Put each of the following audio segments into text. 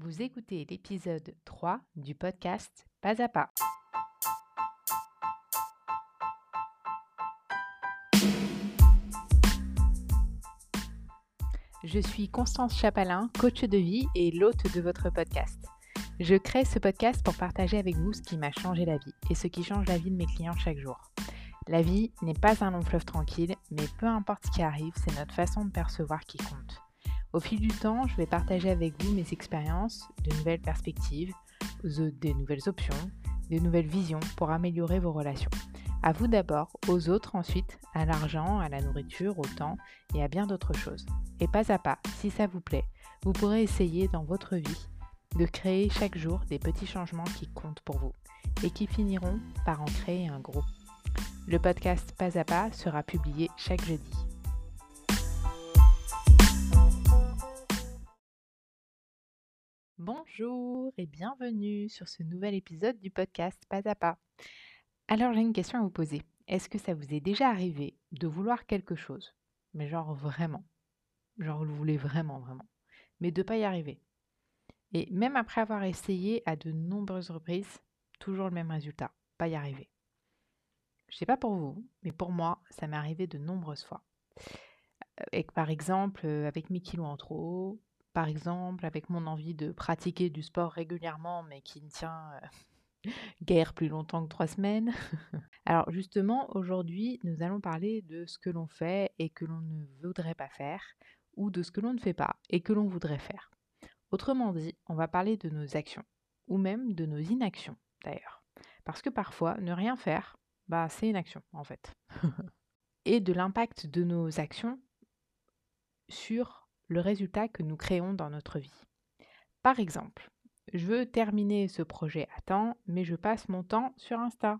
Vous écoutez l'épisode 3 du podcast Pas à pas. Je suis Constance Chapalin, coach de vie et l'hôte de votre podcast. Je crée ce podcast pour partager avec vous ce qui m'a changé la vie et ce qui change la vie de mes clients chaque jour. La vie n'est pas un long fleuve tranquille, mais peu importe ce qui arrive, c'est notre façon de percevoir qui compte. Au fil du temps, je vais partager avec vous mes expériences, de nouvelles perspectives, des nouvelles options, de nouvelles visions pour améliorer vos relations. À vous d'abord, aux autres ensuite, à l'argent, à la nourriture, au temps et à bien d'autres choses. Et pas à pas, si ça vous plaît, vous pourrez essayer dans votre vie de créer chaque jour des petits changements qui comptent pour vous et qui finiront par en créer un gros. Le podcast Pas à pas sera publié chaque jeudi. Bonjour et bienvenue sur ce nouvel épisode du podcast Pas à pas. Alors j'ai une question à vous poser. Est-ce que ça vous est déjà arrivé de vouloir quelque chose Mais genre vraiment. Genre vous le voulez vraiment, vraiment. Mais de ne pas y arriver? Et même après avoir essayé à de nombreuses reprises, toujours le même résultat, pas y arriver. Je sais pas pour vous, mais pour moi, ça m'est arrivé de nombreuses fois. Avec, par exemple, avec mes kilos en trop, par exemple, avec mon envie de pratiquer du sport régulièrement, mais qui ne tient guère plus longtemps que trois semaines. Alors justement, aujourd'hui, nous allons parler de ce que l'on fait et que l'on ne voudrait pas faire, ou de ce que l'on ne fait pas et que l'on voudrait faire. Autrement dit, on va parler de nos actions, ou même de nos inactions d'ailleurs. Parce que parfois, ne rien faire, bah, c'est une action en fait. et de l'impact de nos actions sur le résultat que nous créons dans notre vie. Par exemple, je veux terminer ce projet à temps, mais je passe mon temps sur Insta.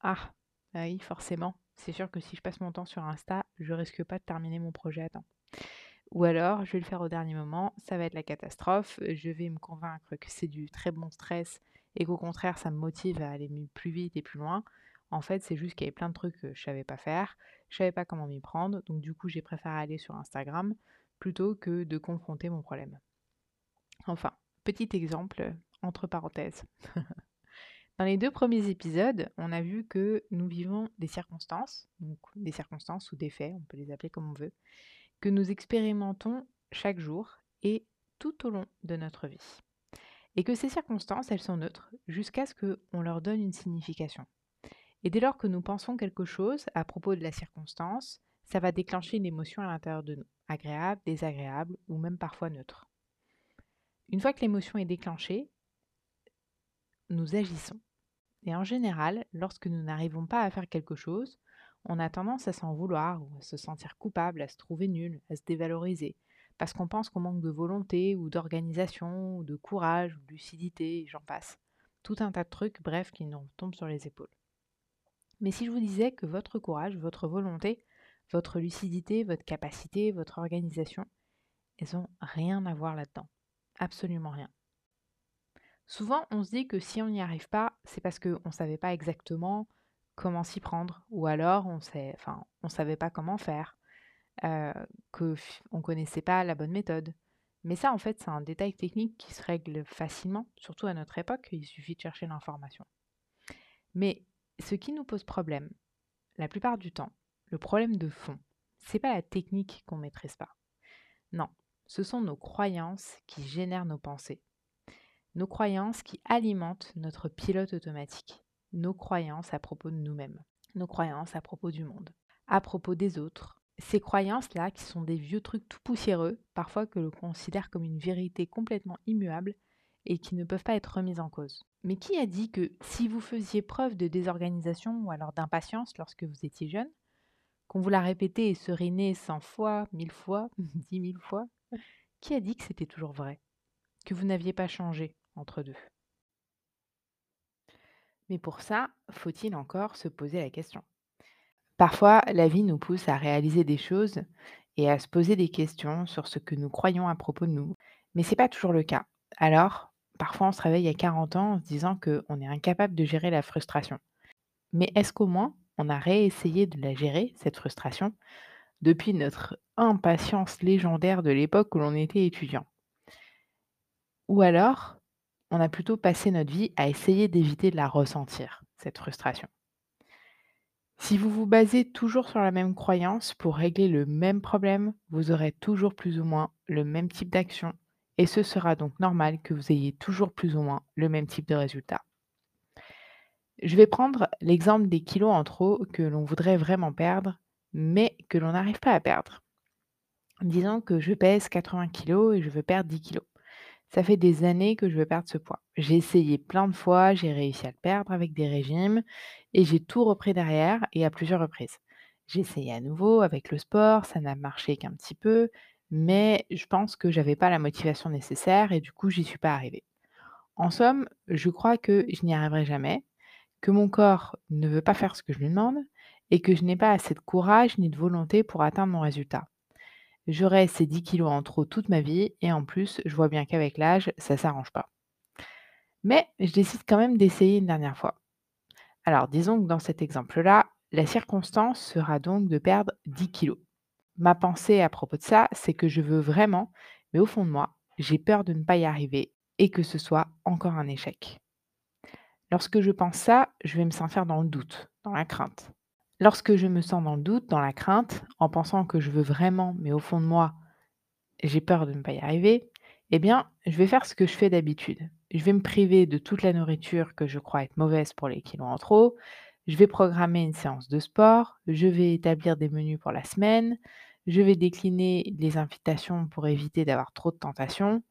Ah, oui, forcément. C'est sûr que si je passe mon temps sur Insta, je risque pas de terminer mon projet à temps. Ou alors, je vais le faire au dernier moment, ça va être la catastrophe, je vais me convaincre que c'est du très bon stress et qu'au contraire, ça me motive à aller plus vite et plus loin. En fait, c'est juste qu'il y avait plein de trucs que je savais pas faire, je savais pas comment m'y prendre, donc du coup, j'ai préféré aller sur Instagram plutôt que de confronter mon problème. Enfin, petit exemple entre parenthèses. Dans les deux premiers épisodes, on a vu que nous vivons des circonstances, donc des circonstances ou des faits, on peut les appeler comme on veut, que nous expérimentons chaque jour et tout au long de notre vie. Et que ces circonstances, elles sont neutres jusqu'à ce qu'on leur donne une signification. Et dès lors que nous pensons quelque chose à propos de la circonstance, ça va déclencher une émotion à l'intérieur de nous, agréable, désagréable ou même parfois neutre. Une fois que l'émotion est déclenchée, nous agissons. Et en général, lorsque nous n'arrivons pas à faire quelque chose, on a tendance à s'en vouloir ou à se sentir coupable, à se trouver nul, à se dévaloriser, parce qu'on pense qu'on manque de volonté ou d'organisation ou de courage ou de lucidité, j'en passe. Tout un tas de trucs, bref, qui nous tombent sur les épaules. Mais si je vous disais que votre courage, votre volonté, votre lucidité, votre capacité, votre organisation, elles n'ont rien à voir là-dedans. Absolument rien. Souvent, on se dit que si on n'y arrive pas, c'est parce qu'on ne savait pas exactement comment s'y prendre, ou alors on ne enfin, on savait pas comment faire, euh, qu'on ne connaissait pas la bonne méthode. Mais ça, en fait, c'est un détail technique qui se règle facilement, surtout à notre époque, il suffit de chercher l'information. Mais ce qui nous pose problème, la plupart du temps, le problème de fond, c'est pas la technique qu'on maîtrise pas. Non, ce sont nos croyances qui génèrent nos pensées. Nos croyances qui alimentent notre pilote automatique nos croyances à propos de nous-mêmes, nos croyances à propos du monde, à propos des autres. Ces croyances-là, qui sont des vieux trucs tout poussiéreux, parfois que l'on considère comme une vérité complètement immuable et qui ne peuvent pas être remises en cause. Mais qui a dit que si vous faisiez preuve de désorganisation ou alors d'impatience lorsque vous étiez jeune, qu'on vous l'a répété et seriné cent fois, mille fois, dix mille fois, qui a dit que c'était toujours vrai? Que vous n'aviez pas changé entre deux? Mais pour ça, faut-il encore se poser la question? Parfois, la vie nous pousse à réaliser des choses et à se poser des questions sur ce que nous croyons à propos de nous. Mais ce n'est pas toujours le cas. Alors, parfois on se réveille à 40 ans en se disant qu'on est incapable de gérer la frustration. Mais est-ce qu'au moins on a réessayé de la gérer, cette frustration, depuis notre impatience légendaire de l'époque où l'on était étudiant Ou alors, on a plutôt passé notre vie à essayer d'éviter de la ressentir, cette frustration. Si vous vous basez toujours sur la même croyance pour régler le même problème, vous aurez toujours plus ou moins le même type d'action et ce sera donc normal que vous ayez toujours plus ou moins le même type de résultat. Je vais prendre l'exemple des kilos en trop que l'on voudrait vraiment perdre, mais que l'on n'arrive pas à perdre. Disons que je pèse 80 kilos et je veux perdre 10 kilos. Ça fait des années que je veux perdre ce poids. J'ai essayé plein de fois, j'ai réussi à le perdre avec des régimes et j'ai tout repris derrière et à plusieurs reprises. J'ai essayé à nouveau avec le sport, ça n'a marché qu'un petit peu, mais je pense que j'avais pas la motivation nécessaire et du coup, j'y suis pas arrivée. En somme, je crois que je n'y arriverai jamais, que mon corps ne veut pas faire ce que je lui demande et que je n'ai pas assez de courage ni de volonté pour atteindre mon résultat. J'aurai ces 10 kilos en trop toute ma vie et en plus, je vois bien qu'avec l'âge, ça s'arrange pas. Mais je décide quand même d'essayer une dernière fois. Alors, disons que dans cet exemple-là, la circonstance sera donc de perdre 10 kilos. Ma pensée à propos de ça, c'est que je veux vraiment, mais au fond de moi, j'ai peur de ne pas y arriver et que ce soit encore un échec. Lorsque je pense ça, je vais me sentir dans le doute, dans la crainte. Lorsque je me sens dans le doute, dans la crainte, en pensant que je veux vraiment, mais au fond de moi, j'ai peur de ne pas y arriver, eh bien, je vais faire ce que je fais d'habitude. Je vais me priver de toute la nourriture que je crois être mauvaise pour les kilos en trop. Je vais programmer une séance de sport. Je vais établir des menus pour la semaine. Je vais décliner les invitations pour éviter d'avoir trop de tentations.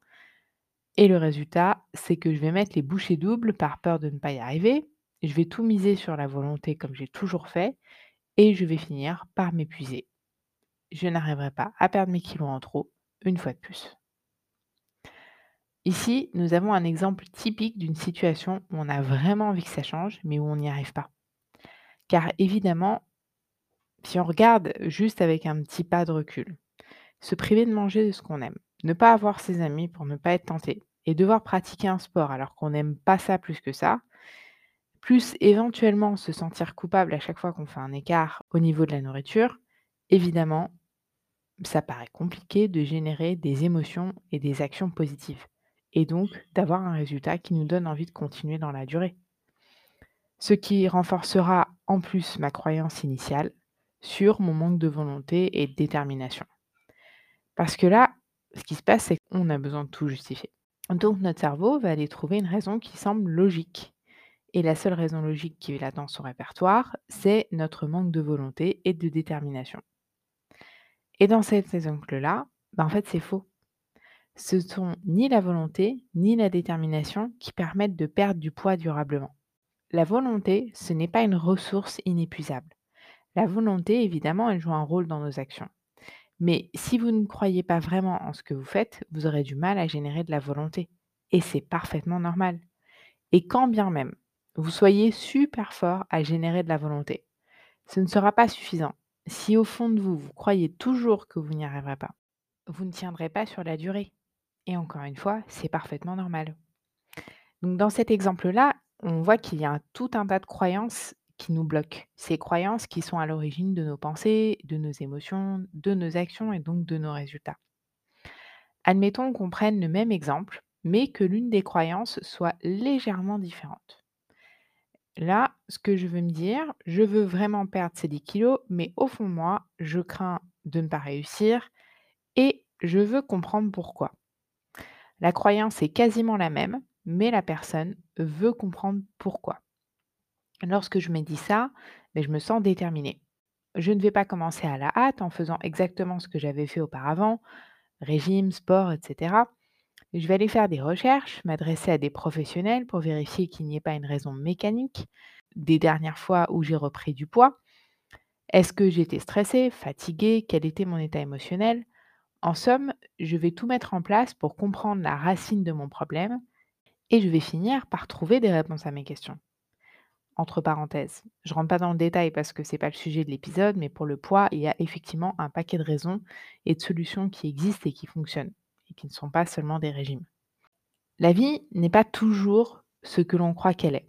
Et le résultat, c'est que je vais mettre les bouchées doubles par peur de ne pas y arriver. Je vais tout miser sur la volonté comme j'ai toujours fait et je vais finir par m'épuiser. Je n'arriverai pas à perdre mes kilos en trop une fois de plus. Ici, nous avons un exemple typique d'une situation où on a vraiment envie que ça change, mais où on n'y arrive pas. Car évidemment, si on regarde juste avec un petit pas de recul, se priver de manger de ce qu'on aime, ne pas avoir ses amis pour ne pas être tenté, et devoir pratiquer un sport alors qu'on n'aime pas ça plus que ça, plus éventuellement se sentir coupable à chaque fois qu'on fait un écart au niveau de la nourriture, évidemment, ça paraît compliqué de générer des émotions et des actions positives, et donc d'avoir un résultat qui nous donne envie de continuer dans la durée. Ce qui renforcera en plus ma croyance initiale sur mon manque de volonté et de détermination. Parce que là, ce qui se passe, c'est qu'on a besoin de tout justifier. Donc notre cerveau va aller trouver une raison qui semble logique et la seule raison logique qui est là dans son répertoire, c'est notre manque de volonté et de détermination. Et dans cet exemple-là, bah, en fait, c'est faux. Ce sont ni la volonté ni la détermination qui permettent de perdre du poids durablement. La volonté, ce n'est pas une ressource inépuisable. La volonté, évidemment, elle joue un rôle dans nos actions. Mais si vous ne croyez pas vraiment en ce que vous faites, vous aurez du mal à générer de la volonté. Et c'est parfaitement normal. Et quand bien même vous soyez super fort à générer de la volonté. Ce ne sera pas suffisant. Si au fond de vous, vous croyez toujours que vous n'y arriverez pas, vous ne tiendrez pas sur la durée. Et encore une fois, c'est parfaitement normal. Donc dans cet exemple-là, on voit qu'il y a tout un tas de croyances nous bloquent. Ces croyances qui sont à l'origine de nos pensées, de nos émotions, de nos actions et donc de nos résultats. Admettons qu'on prenne le même exemple, mais que l'une des croyances soit légèrement différente. Là, ce que je veux me dire, je veux vraiment perdre ces 10 kilos, mais au fond moi, je crains de ne pas réussir et je veux comprendre pourquoi. La croyance est quasiment la même, mais la personne veut comprendre pourquoi. Lorsque je me dis ça, mais je me sens déterminée. Je ne vais pas commencer à la hâte en faisant exactement ce que j'avais fait auparavant, régime, sport, etc. Je vais aller faire des recherches, m'adresser à des professionnels pour vérifier qu'il n'y ait pas une raison mécanique des dernières fois où j'ai repris du poids. Est-ce que j'étais stressée, fatiguée, quel était mon état émotionnel? En somme, je vais tout mettre en place pour comprendre la racine de mon problème et je vais finir par trouver des réponses à mes questions. Entre parenthèses, je ne rentre pas dans le détail parce que ce n'est pas le sujet de l'épisode, mais pour le poids, il y a effectivement un paquet de raisons et de solutions qui existent et qui fonctionnent qui ne sont pas seulement des régimes. La vie n'est pas toujours ce que l'on croit qu'elle est.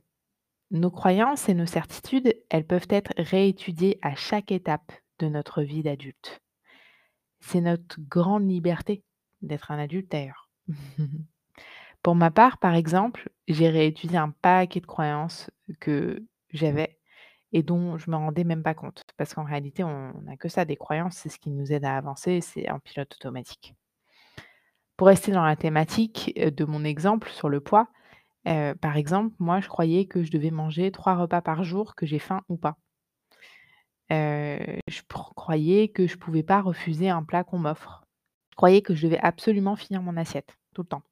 Nos croyances et nos certitudes, elles peuvent être réétudiées à chaque étape de notre vie d'adulte. C'est notre grande liberté d'être un adulte d'ailleurs. Pour ma part, par exemple, j'ai réétudié un paquet de croyances que j'avais et dont je me rendais même pas compte. Parce qu'en réalité, on n'a que ça, des croyances, c'est ce qui nous aide à avancer, c'est un pilote automatique. Pour rester dans la thématique de mon exemple sur le poids, euh, par exemple, moi, je croyais que je devais manger trois repas par jour, que j'ai faim ou pas. Euh, je croyais que je pouvais pas refuser un plat qu'on m'offre. Je croyais que je devais absolument finir mon assiette, tout le temps.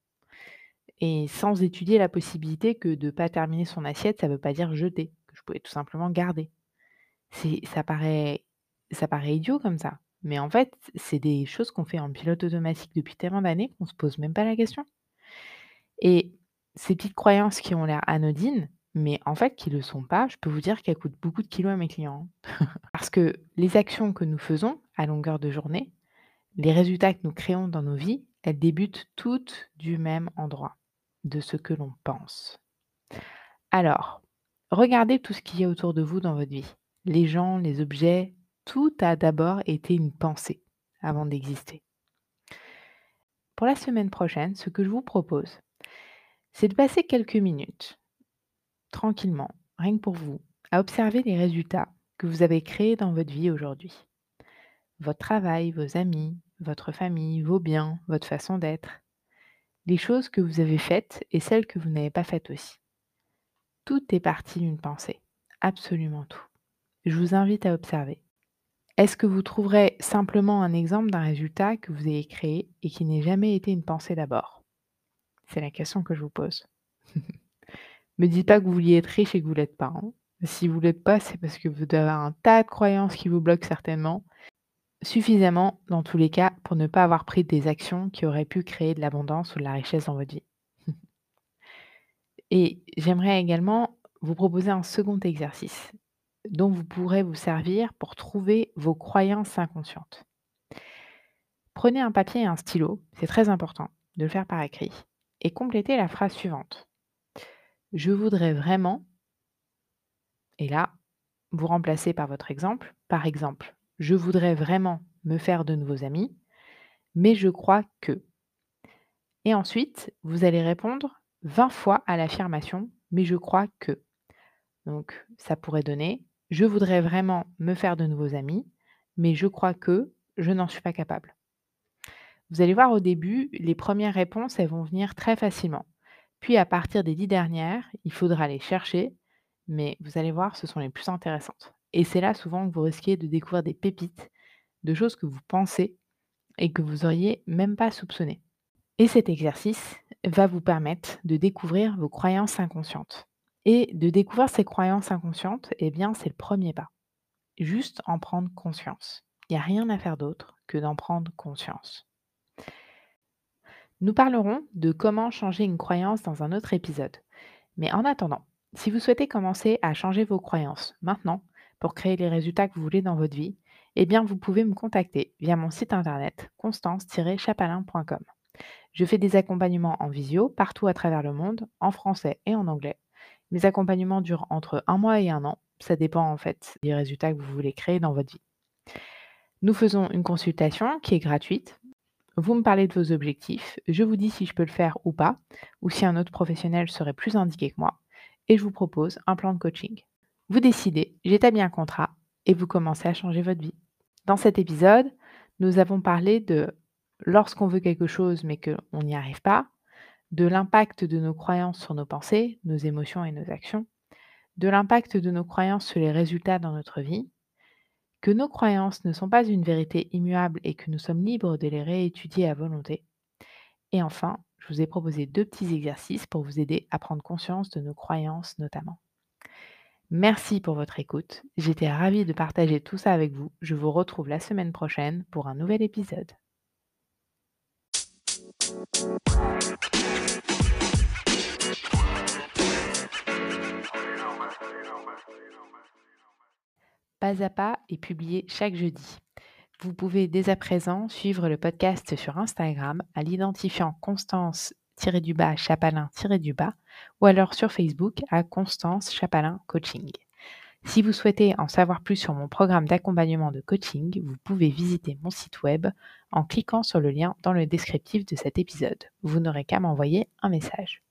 Et sans étudier la possibilité que de ne pas terminer son assiette, ça ne veut pas dire jeter, que je pouvais tout simplement garder. Ça paraît ça paraît idiot comme ça, mais en fait, c'est des choses qu'on fait en pilote automatique depuis tellement d'années qu'on se pose même pas la question. Et ces petites croyances qui ont l'air anodines, mais en fait qui ne le sont pas, je peux vous dire qu'elles coûtent beaucoup de kilos à mes clients. Hein. Parce que les actions que nous faisons à longueur de journée, les résultats que nous créons dans nos vies, elles débutent toutes du même endroit, de ce que l'on pense. Alors, regardez tout ce qu'il y a autour de vous dans votre vie. Les gens, les objets, tout a d'abord été une pensée avant d'exister. Pour la semaine prochaine, ce que je vous propose, c'est de passer quelques minutes, tranquillement, rien que pour vous, à observer les résultats que vous avez créés dans votre vie aujourd'hui. Votre travail, vos amis, votre famille, vos biens, votre façon d'être. Les choses que vous avez faites et celles que vous n'avez pas faites aussi. Tout est parti d'une pensée, absolument tout. Je vous invite à observer. Est-ce que vous trouverez simplement un exemple d'un résultat que vous avez créé et qui n'ait jamais été une pensée d'abord? C'est la question que je vous pose. Me dites pas que vous vouliez être riche et que vous l'êtes pas. Hein. Si vous l'êtes pas, c'est parce que vous devez avoir un tas de croyances qui vous bloquent certainement. Suffisamment, dans tous les cas, pour ne pas avoir pris des actions qui auraient pu créer de l'abondance ou de la richesse dans votre vie. Et j'aimerais également vous proposer un second exercice dont vous pourrez vous servir pour trouver vos croyances inconscientes. Prenez un papier et un stylo, c'est très important de le faire par écrit, et complétez la phrase suivante. Je voudrais vraiment, et là, vous remplacez par votre exemple, par exemple, je voudrais vraiment me faire de nouveaux amis, mais je crois que. Et ensuite, vous allez répondre 20 fois à l'affirmation, mais je crois que. Donc, ça pourrait donner je voudrais vraiment me faire de nouveaux amis, mais je crois que je n'en suis pas capable. Vous allez voir au début, les premières réponses, elles vont venir très facilement. Puis à partir des dix dernières, il faudra les chercher, mais vous allez voir, ce sont les plus intéressantes. Et c'est là souvent que vous risquez de découvrir des pépites, de choses que vous pensez et que vous auriez même pas soupçonné. Et cet exercice va vous permettre de découvrir vos croyances inconscientes. Et de découvrir ces croyances inconscientes, eh bien, c'est le premier pas. Juste en prendre conscience. Il n'y a rien à faire d'autre que d'en prendre conscience. Nous parlerons de comment changer une croyance dans un autre épisode. Mais en attendant, si vous souhaitez commencer à changer vos croyances maintenant pour créer les résultats que vous voulez dans votre vie, eh bien, vous pouvez me contacter via mon site internet constance-chapalin.com. Je fais des accompagnements en visio partout à travers le monde, en français et en anglais, mes accompagnements durent entre un mois et un an. Ça dépend en fait des résultats que vous voulez créer dans votre vie. Nous faisons une consultation qui est gratuite. Vous me parlez de vos objectifs, je vous dis si je peux le faire ou pas, ou si un autre professionnel serait plus indiqué que moi, et je vous propose un plan de coaching. Vous décidez, j'établis un contrat, et vous commencez à changer votre vie. Dans cet épisode, nous avons parlé de lorsqu'on veut quelque chose mais qu'on n'y arrive pas, de l'impact de nos croyances sur nos pensées, nos émotions et nos actions, de l'impact de nos croyances sur les résultats dans notre vie, que nos croyances ne sont pas une vérité immuable et que nous sommes libres de les réétudier à volonté. Et enfin, je vous ai proposé deux petits exercices pour vous aider à prendre conscience de nos croyances notamment. Merci pour votre écoute. J'étais ravie de partager tout ça avec vous. Je vous retrouve la semaine prochaine pour un nouvel épisode. Pas à pas est publié chaque jeudi. Vous pouvez dès à présent suivre le podcast sur Instagram à l'identifiant Constance-du-bas Chapalin-du-bas ou alors sur Facebook à Constance Chapalin Coaching. Si vous souhaitez en savoir plus sur mon programme d'accompagnement de coaching, vous pouvez visiter mon site web en cliquant sur le lien dans le descriptif de cet épisode. Vous n'aurez qu'à m'envoyer un message.